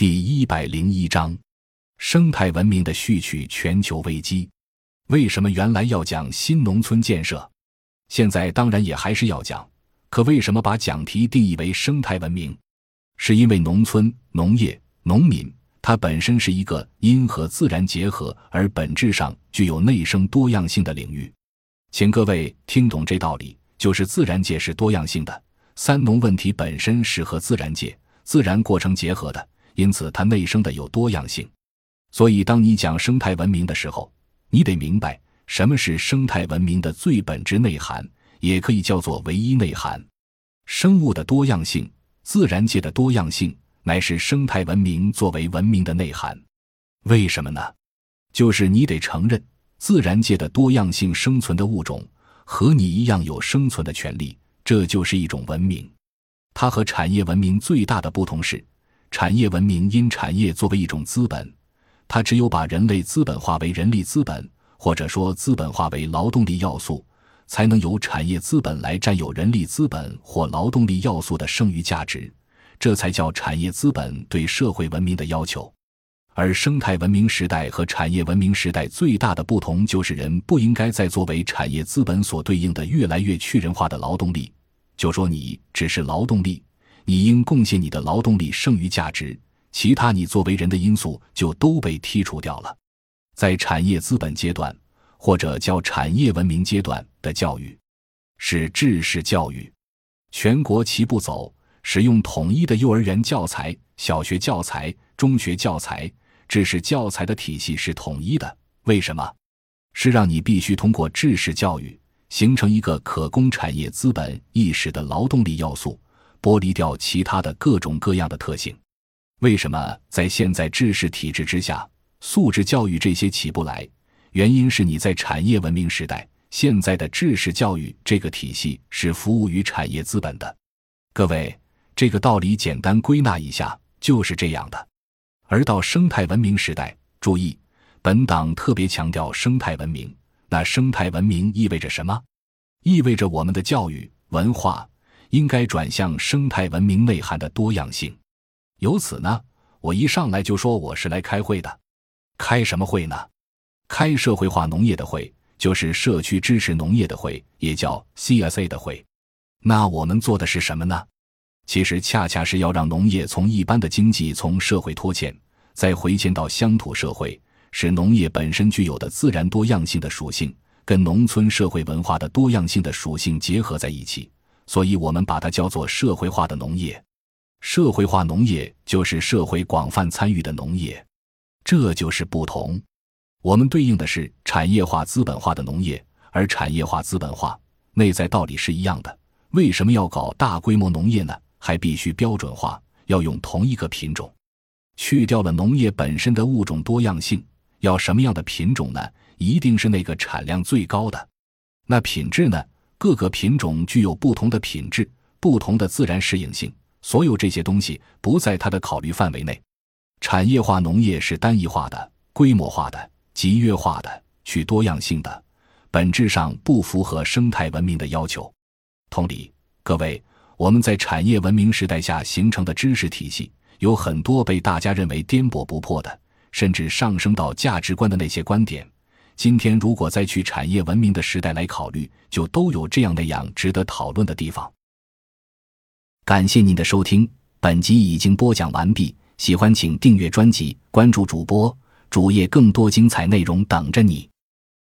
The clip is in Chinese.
第一百零一章：生态文明的序曲——全球危机。为什么原来要讲新农村建设？现在当然也还是要讲。可为什么把讲题定义为生态文明？是因为农村、农业、农民，它本身是一个因和自然结合而本质上具有内生多样性的领域。请各位听懂这道理，就是自然界是多样性的，三农问题本身是和自然界、自然过程结合的。因此，它内生的有多样性。所以，当你讲生态文明的时候，你得明白什么是生态文明的最本质内涵，也可以叫做唯一内涵。生物的多样性、自然界的多样性，乃是生态文明作为文明的内涵。为什么呢？就是你得承认，自然界的多样性生存的物种和你一样有生存的权利，这就是一种文明。它和产业文明最大的不同是。产业文明因产业作为一种资本，它只有把人类资本化为人力资本，或者说资本化为劳动力要素，才能由产业资本来占有人力资本或劳动力要素的剩余价值，这才叫产业资本对社会文明的要求。而生态文明时代和产业文明时代最大的不同，就是人不应该再作为产业资本所对应的越来越去人化的劳动力，就说你只是劳动力。你应贡献你的劳动力剩余价值，其他你作为人的因素就都被剔除掉了。在产业资本阶段，或者叫产业文明阶段的教育，是知识教育，全国齐步走，使用统一的幼儿园教材、小学教材、中学教材、知识教材的体系是统一的。为什么？是让你必须通过知识教育，形成一个可供产业资本意识的劳动力要素。剥离掉其他的各种各样的特性，为什么在现在知识体制之下，素质教育这些起不来？原因是你在产业文明时代，现在的知识教育这个体系是服务于产业资本的。各位，这个道理简单归纳一下就是这样的。而到生态文明时代，注意，本党特别强调生态文明。那生态文明意味着什么？意味着我们的教育文化。应该转向生态文明内涵的多样性。由此呢，我一上来就说我是来开会的。开什么会呢？开社会化农业的会，就是社区支持农业的会，也叫 CSA 的会。那我们做的是什么呢？其实恰恰是要让农业从一般的经济从社会脱欠，再回迁到乡土社会，使农业本身具有的自然多样性的属性，跟农村社会文化的多样性的属性结合在一起。所以，我们把它叫做社会化的农业。社会化农业就是社会广泛参与的农业，这就是不同。我们对应的是产业化、资本化的农业，而产业化、资本化内在道理是一样的。为什么要搞大规模农业呢？还必须标准化，要用同一个品种，去掉了农业本身的物种多样性。要什么样的品种呢？一定是那个产量最高的。那品质呢？各个品种具有不同的品质、不同的自然适应性，所有这些东西不在它的考虑范围内。产业化农业是单一化的、规模化的、集约化的、去多样性的，本质上不符合生态文明的要求。同理，各位，我们在产业文明时代下形成的知识体系，有很多被大家认为颠簸不破的，甚至上升到价值观的那些观点。今天如果再去产业文明的时代来考虑，就都有这样那样值得讨论的地方。感谢您的收听，本集已经播讲完毕。喜欢请订阅专辑，关注主播主页，更多精彩内容等着你。